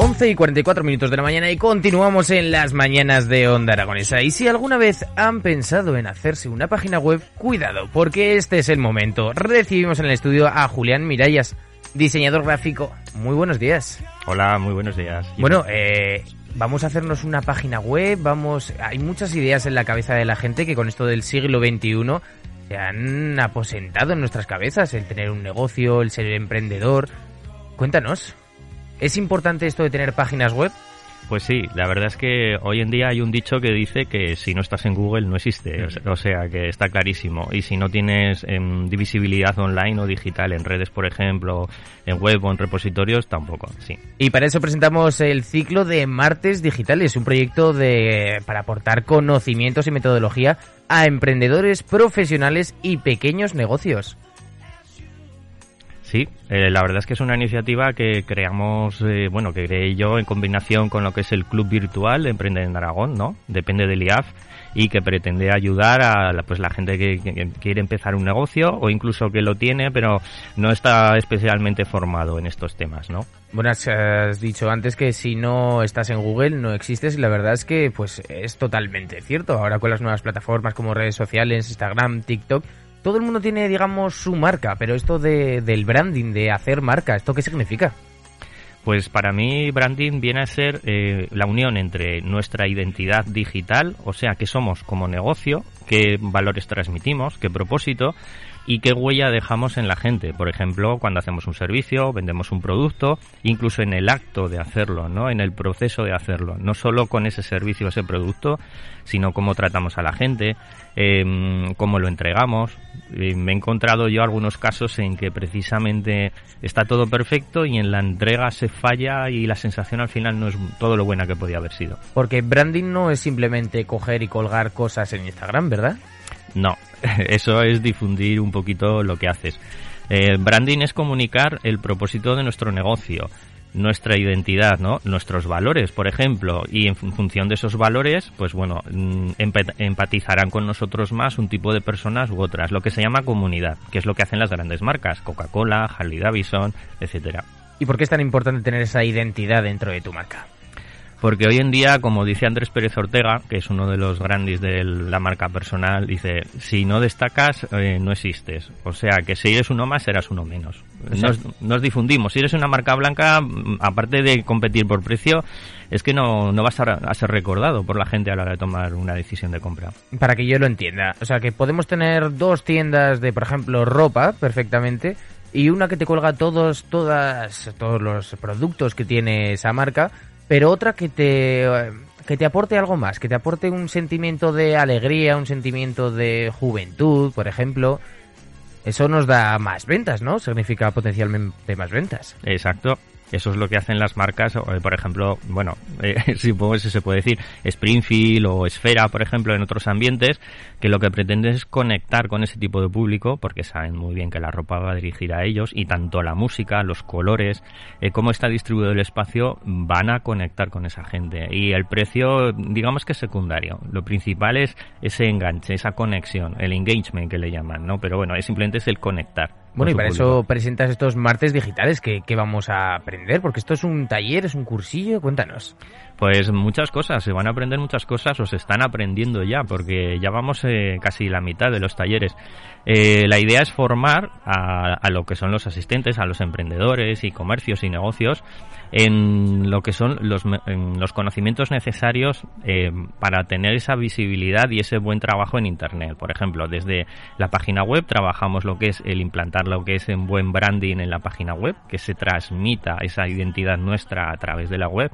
11 y 44 minutos de la mañana y continuamos en las mañanas de Onda Aragonesa. Y si alguna vez han pensado en hacerse una página web, cuidado, porque este es el momento. Recibimos en el estudio a Julián Mirallas, diseñador gráfico. Muy buenos días. Hola, muy buenos días. Bueno, eh, vamos a hacernos una página web, vamos... Hay muchas ideas en la cabeza de la gente que con esto del siglo XXI se han aposentado en nuestras cabezas, el tener un negocio, el ser emprendedor. Cuéntanos. ¿Es importante esto de tener páginas web? Pues sí, la verdad es que hoy en día hay un dicho que dice que si no estás en Google no existe, o sea que está clarísimo. Y si no tienes em, divisibilidad online o digital en redes, por ejemplo, en web o en repositorios, tampoco, sí. Y para eso presentamos el ciclo de Martes Digitales, un proyecto de para aportar conocimientos y metodología a emprendedores profesionales y pequeños negocios. Sí, eh, la verdad es que es una iniciativa que creamos, eh, bueno, que creé yo en combinación con lo que es el Club Virtual de Emprender en Aragón, ¿no? Depende del IAF y que pretende ayudar a la, pues la gente que, quiere empezar un negocio o incluso que lo tiene pero no está especialmente formado en estos temas, ¿no? Bueno, has dicho antes que si no estás en Google no existes y la verdad es que pues es totalmente cierto. Ahora con las nuevas plataformas como redes sociales, Instagram, TikTok, todo el mundo tiene, digamos, su marca, pero esto de, del branding, de hacer marca, ¿esto qué significa? Pues para mí branding viene a ser eh, la unión entre nuestra identidad digital, o sea, que somos como negocio, qué valores transmitimos, qué propósito, y qué huella dejamos en la gente. Por ejemplo, cuando hacemos un servicio, vendemos un producto, incluso en el acto de hacerlo, ¿no? En el proceso de hacerlo. No solo con ese servicio o ese producto, sino cómo tratamos a la gente, eh, cómo lo entregamos. me he encontrado yo algunos casos en que precisamente está todo perfecto y en la entrega se falla y la sensación al final no es todo lo buena que podía haber sido. Porque branding no es simplemente coger y colgar cosas en Instagram, ¿verdad? No, eso es difundir un poquito lo que haces. Eh, branding es comunicar el propósito de nuestro negocio, nuestra identidad, ¿no? Nuestros valores, por ejemplo, y en función de esos valores, pues bueno, mm, empatizarán con nosotros más un tipo de personas u otras, lo que se llama comunidad, que es lo que hacen las grandes marcas, Coca-Cola, Harley Davidson, etcétera. ¿Y por qué es tan importante tener esa identidad dentro de tu marca? Porque hoy en día, como dice Andrés Pérez Ortega, que es uno de los grandes de la marca personal, dice, si no destacas, eh, no existes. O sea, que si eres uno más, serás uno menos. Nos, difundimos. Si eres una marca blanca, mm, aparte de competir por precio, es que no, no vas a, a, ser recordado por la gente a la hora de tomar una decisión de compra. Para que yo lo entienda. O sea, que podemos tener dos tiendas de, por ejemplo, ropa, perfectamente, y una que te cuelga todos, todas, todos los productos que tiene esa marca, pero otra que te, que te aporte algo más, que te aporte un sentimiento de alegría, un sentimiento de juventud, por ejemplo. Eso nos da más ventas, ¿no? Significa potencialmente más ventas. Exacto. Eso es lo que hacen las marcas, por ejemplo, bueno, eh, supongo si se puede decir, Springfield o Esfera, por ejemplo, en otros ambientes, que lo que pretende es conectar con ese tipo de público, porque saben muy bien que la ropa va a dirigir a ellos, y tanto la música, los colores, eh, cómo está distribuido el espacio, van a conectar con esa gente. Y el precio, digamos que es secundario. Lo principal es ese enganche, esa conexión, el engagement que le llaman, ¿no? Pero bueno, es simplemente es el conectar. Bueno, y para eso presentas estos martes digitales que, vamos a aprender, porque esto es un taller, es un cursillo, cuéntanos. Pues muchas cosas, se van a aprender muchas cosas o se están aprendiendo ya, porque ya vamos eh, casi la mitad de los talleres. Eh, la idea es formar a, lo que son los asistentes, a los emprendedores y comercios y negocios en lo que son los, los conocimientos necesarios eh, para tener esa visibilidad y ese buen trabajo en Internet. Por ejemplo, desde la página web trabajamos lo que es el implantar lo que es en buen branding en la página web, que se transmita esa identidad nuestra a través de la web.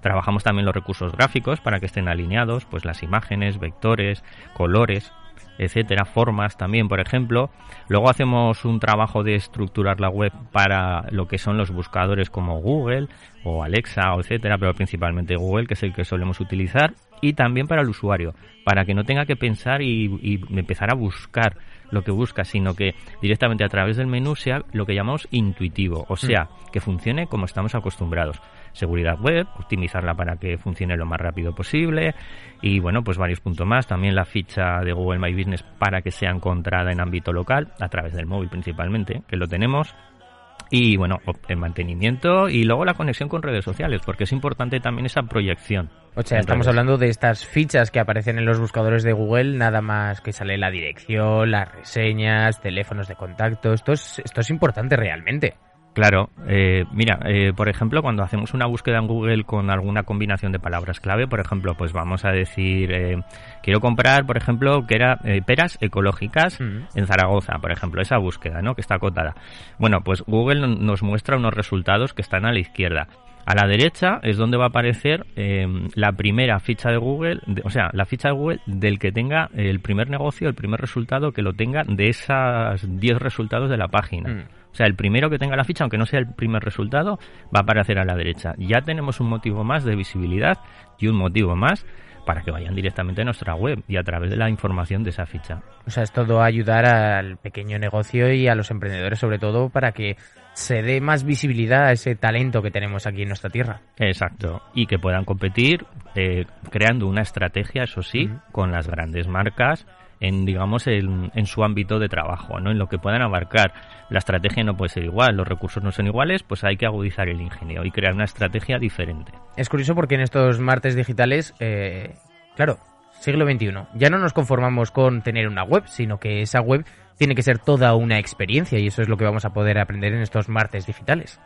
Trabajamos también los recursos gráficos para que estén alineados, pues las imágenes, vectores, colores, etcétera, formas también, por ejemplo. Luego hacemos un trabajo de estructurar la web para lo que son los buscadores como Google o Alexa, etcétera, pero principalmente Google, que es el que solemos utilizar, y también para el usuario, para que no tenga que pensar y, y empezar a buscar lo que busca, sino que directamente a través del menú sea lo que llamamos intuitivo, o sea, mm. que funcione como estamos acostumbrados seguridad web, optimizarla para que funcione lo más rápido posible y bueno, pues varios puntos más. También la ficha de Google My Business para que sea encontrada en ámbito local, a través del móvil principalmente, que lo tenemos y bueno, el mantenimiento y luego la conexión con redes sociales, porque es importante también esa proyección. O sea, estamos hablando de estas fichas que aparecen en los buscadores de Google, nada más que sale la dirección, las reseñas, teléfonos de contacto. Esto es, esto es importante realmente. Claro, eh, mira, eh, por ejemplo, cuando hacemos una búsqueda en Google con alguna combinación de palabras clave, por ejemplo, pues vamos a decir, eh, quiero comprar, por ejemplo, que era peras ecológicas en Zaragoza, por ejemplo, esa búsqueda, ¿no? Que está acotada. Bueno, pues Google nos muestra unos resultados que están a la izquierda. A la derecha es donde va a aparecer la primera ficha de Google, o sea, la ficha de Google del que tenga el primer negocio, el primer resultado que lo tenga de esas 10 resultados de la página. Mm. O sea, el primero que tenga la ficha, aunque no sea el primer resultado, va a aparecer a la derecha. Ya tenemos un motivo más de visibilidad y un motivo más para que vayan directamente a nuestra web y a través de la información de esa ficha. O sea, es todo ayudar al pequeño negocio y a los emprendedores sobre todo para que se dé más visibilidad a ese talento que tenemos aquí en nuestra tierra. Exacto, y que puedan competir eh, creando una estrategia, eso sí, con las grandes marcas en digamos en, en, su ámbito de trabajo, ¿no? En lo que puedan abarcar. La estrategia no puede ser igual, los recursos no son iguales, pues hay que agudizar el ingenio y crear una estrategia diferente. Es curioso porque en estos martes digitales, eh, claro, siglo XXI, ya no nos conformamos con tener una web, sino que esa web tiene que ser toda una experiencia y eso es lo que vamos a poder aprender en estos martes digitales.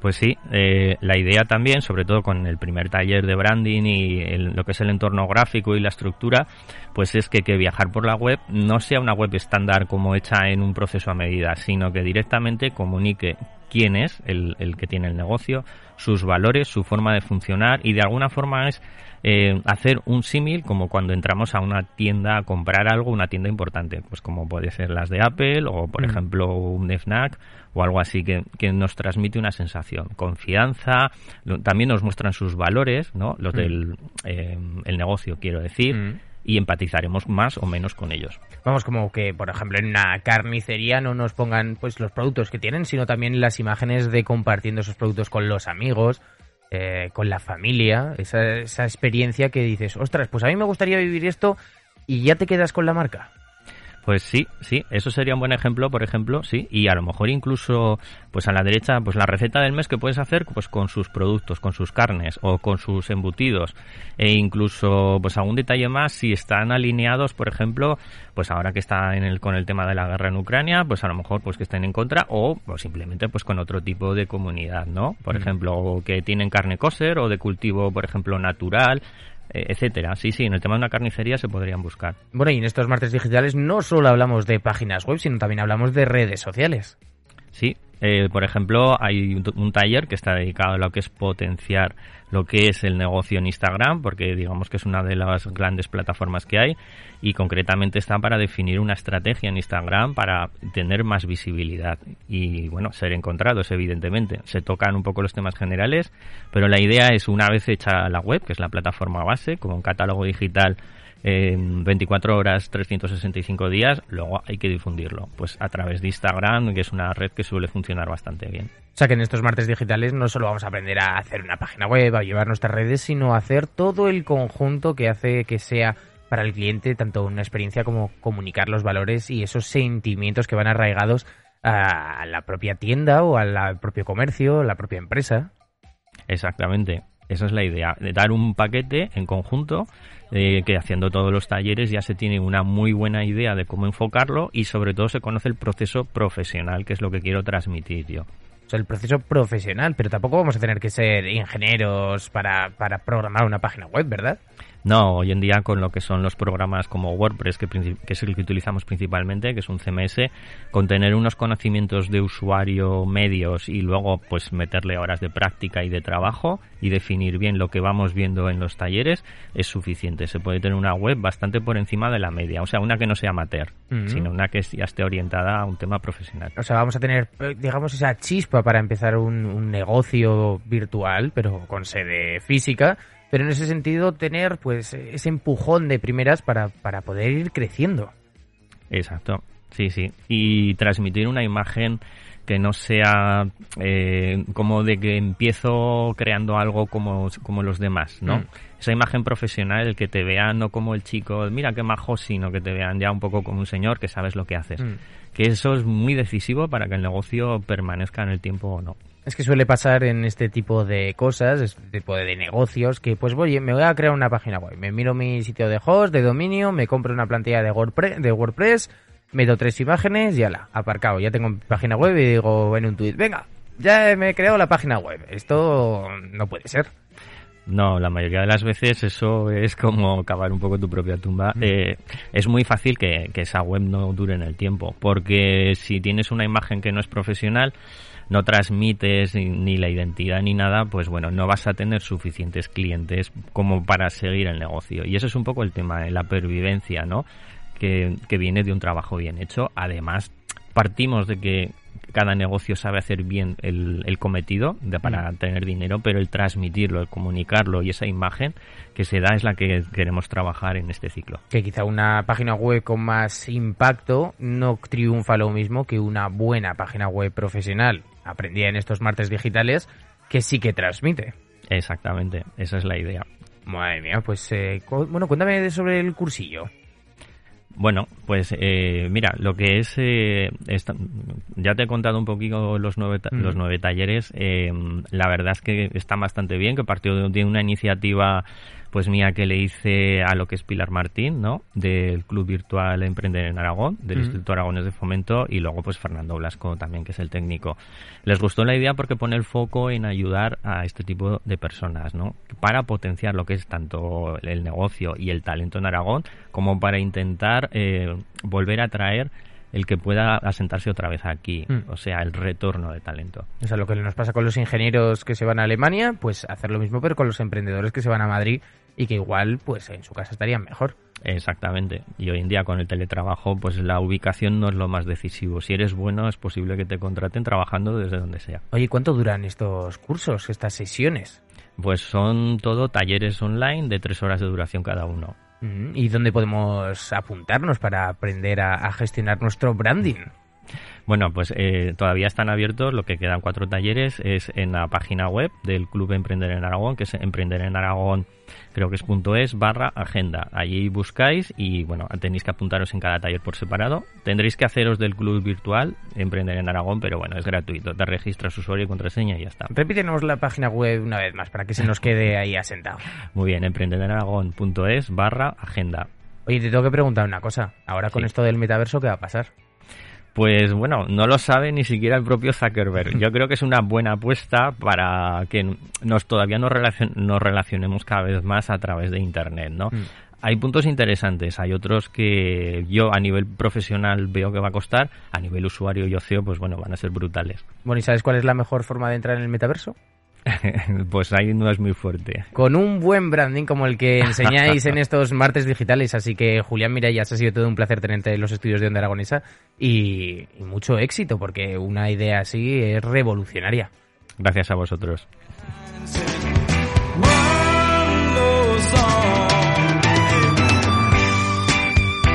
Pues sí, eh, la idea también, sobre todo con el primer taller de branding y lo que es el entorno gráfico y la estructura, pues es que, que viajar por la web no sea una web estándar como hecha en un proceso a medida, sino que directamente comunique quién es el, el que tiene el negocio, sus valores, su forma de funcionar y de alguna forma es eh, hacer un símil como cuando entramos a una tienda a comprar algo, una tienda importante, pues como puede ser las de Apple o por mm. ejemplo un FNAC o algo así que, que, nos transmite una sensación, confianza, también nos muestran sus valores, ¿no? Los mm. del eh, el negocio, quiero decir. Mm. y empatizaremos más o menos con ellos. Vamos, como que, por ejemplo, en una carnicería no nos pongan pues los productos que tienen, sino también las imágenes de compartiendo esos productos con los amigos eh, con la familia, esa, esa experiencia que dices, ostras, pues a mí me gustaría vivir esto y ya te quedas con la marca. Pues sí, sí, eso sería un buen ejemplo, por ejemplo, sí, y a lo mejor incluso, pues a la derecha, pues la receta del mes que puedes hacer, pues con sus productos, con sus carnes o con sus embutidos, e incluso, pues algún detalle más si están alineados, por ejemplo, pues ahora que está en el, con el tema de la guerra en Ucrania, pues a lo mejor, pues que estén en contra o, pues simplemente, pues con otro tipo de comunidad, ¿no? Por mm. ejemplo, que tienen carne kosher o de cultivo, por ejemplo, natural, etcétera. Sí, sí, en el tema de una carnicería se podrían buscar. Bueno, y en estos martes digitales no solo hablamos de páginas web, sino también hablamos de redes sociales. Sí, eh, por ejemplo, hay un, taller que está dedicado a lo que es potenciar lo que es el negocio en Instagram, porque digamos que es una de las grandes plataformas que hay y concretamente está para definir una estrategia en Instagram para tener más visibilidad y, bueno, ser encontrados, evidentemente. Se tocan un poco los temas generales, pero la idea es una vez hecha la web, que es la plataforma base, como un catálogo digital en 24 horas, 365 días, luego hay que difundirlo. Pues a través de Instagram, que es una red que suele funcionar bastante bien. O sea que en estos martes digitales no solo vamos a aprender a hacer una página web, a llevar nuestras redes, sino a hacer todo el conjunto que hace que sea para el cliente tanto una experiencia como comunicar los valores y esos sentimientos que van arraigados a la propia tienda o al propio comercio, la propia empresa. Exactamente. Esa es la idea, de dar un paquete en conjunto, eh, que haciendo todos los talleres ya se tiene una muy buena idea de cómo enfocarlo y sobre todo se conoce el proceso profesional, que es lo que quiero transmitir yo. O sea, el proceso profesional, pero tampoco vamos a tener que ser ingenieros para, para programar una página web, ¿verdad? No, hoy en día con lo que son los programas como WordPress, que, que, es el que utilizamos principalmente, que es un CMS, con tener unos conocimientos de usuario medios y luego pues meterle horas de práctica y de trabajo y definir bien lo que vamos viendo en los talleres es suficiente. Se puede tener una web bastante por encima de la media, o sea, una que no sea amateur, sino una que ya esté orientada a un tema profesional. O sea, vamos a tener, eh, digamos, esa chispa para empezar un, un negocio virtual, pero con sede física pero en ese sentido tener pues ese empujón de primeras para, para poder ir creciendo. Exacto, sí, sí. Y transmitir una imagen que no sea eh, como de que empiezo creando algo como, como los demás, ¿no? Mm. Esa imagen profesional, el que te vean no como el chico, mira qué majo, sino que te vean ya un poco como un señor que sabes lo que haces. Mm. Que eso es muy decisivo para que el negocio permanezca en el tiempo o no. Es que suele pasar en este tipo de cosas, este tipo de negocios, que pues voy, me voy a crear una página web, me miro mi sitio de host, de dominio, me compro una plantilla de WordPress, de WordPress meto tres imágenes y ala, aparcado. Ya tengo mi página web y digo en un tweet, venga, ya me he creado la página web. Esto no puede ser. No, la mayoría de las veces eso es como cavar un poco tu propia tumba. Mm. Eh, es muy fácil que, que, esa web no dure en el tiempo, porque si tienes una imagen que no es profesional, no transmites ni la identidad ni nada, pues bueno, no vas a tener suficientes clientes como para seguir el negocio. Y eso es un poco el tema de la pervivencia, ¿no? Que, que viene de un trabajo bien hecho. Además, partimos de que cada negocio sabe hacer bien el, cometido de, para mm. tener dinero, pero el transmitirlo, el comunicarlo y esa imagen que se da es la que queremos trabajar en este ciclo. Que quizá una página web con más impacto no triunfa lo mismo que una buena página web profesional, aprendida en estos martes digitales, que sí que transmite. Exactamente, esa es la idea. Madre mía, pues eh, bueno, cuéntame sobre el cursillo. Bueno, pues eh, mira, lo que es, eh, ya te he contado un poquito los nueve, los nueve talleres, eh, la verdad es que está bastante bien, que partió de una iniciativa pues mía que le hice a lo que es Pilar Martín, ¿no? Del Club Virtual Emprender en Aragón, del Instituto Aragones de Fomento, y luego pues Fernando Blasco también, que es el técnico. Les gustó la idea porque pone el foco en ayudar a este tipo de personas, ¿no? Para potenciar lo que es tanto el negocio y el talento en Aragón, como para intentar eh, volver a traer el que pueda asentarse otra vez aquí, mm. o sea, el retorno de talento. O sea, lo que nos pasa con los ingenieros que se van a Alemania, pues hacer lo mismo, pero con los emprendedores que se van a Madrid y que igual pues en su casa estarían mejor. Exactamente. Y hoy en día con el teletrabajo, pues la ubicación no es lo más decisivo. Si eres bueno, es posible que te contraten trabajando desde donde sea. Oye, ¿cuánto duran estos cursos, estas sesiones? Pues son todo talleres online de tres horas de duración cada uno. ¿Y dónde podemos apuntarnos para aprender a gestionar nuestro branding? Bueno, pues eh, todavía están abiertos, lo que quedan cuatro talleres es en la página web del Club Emprender en Aragón, que es Emprender en Aragón, creo que es punto es barra agenda. Allí buscáis y bueno, tenéis que apuntaros en cada taller por separado. Tendréis que haceros del club virtual Emprender en Aragón, pero bueno, es gratuito. Te registras usuario y contraseña y ya está. Repítenos la página web una vez más para que se nos quede ahí asentado. Muy bien, es barra agenda. Oye, te tengo que preguntar una cosa. Ahora con esto del metaverso, ¿qué va a pasar? Pues bueno, no lo sabe ni siquiera el propio Zuckerberg. Yo creo que es una buena apuesta para que nos todavía nos, relacionemos cada vez más a través de Internet, ¿no? Mm. Hay puntos interesantes, hay otros que yo a nivel profesional veo que va a costar, a nivel usuario y ocio, pues bueno, van a ser brutales. Bueno, ¿y sabes cuál es la mejor forma de entrar en el metaverso? pues ahí no es muy fuerte. Con un buen branding como el que enseñáis en estos martes digitales. Así que, Julián Mirallas, ha sido todo un placer tenerte en los estudios de Onda Aragonesa y, y mucho éxito, porque una idea así es revolucionaria. Gracias a vosotros.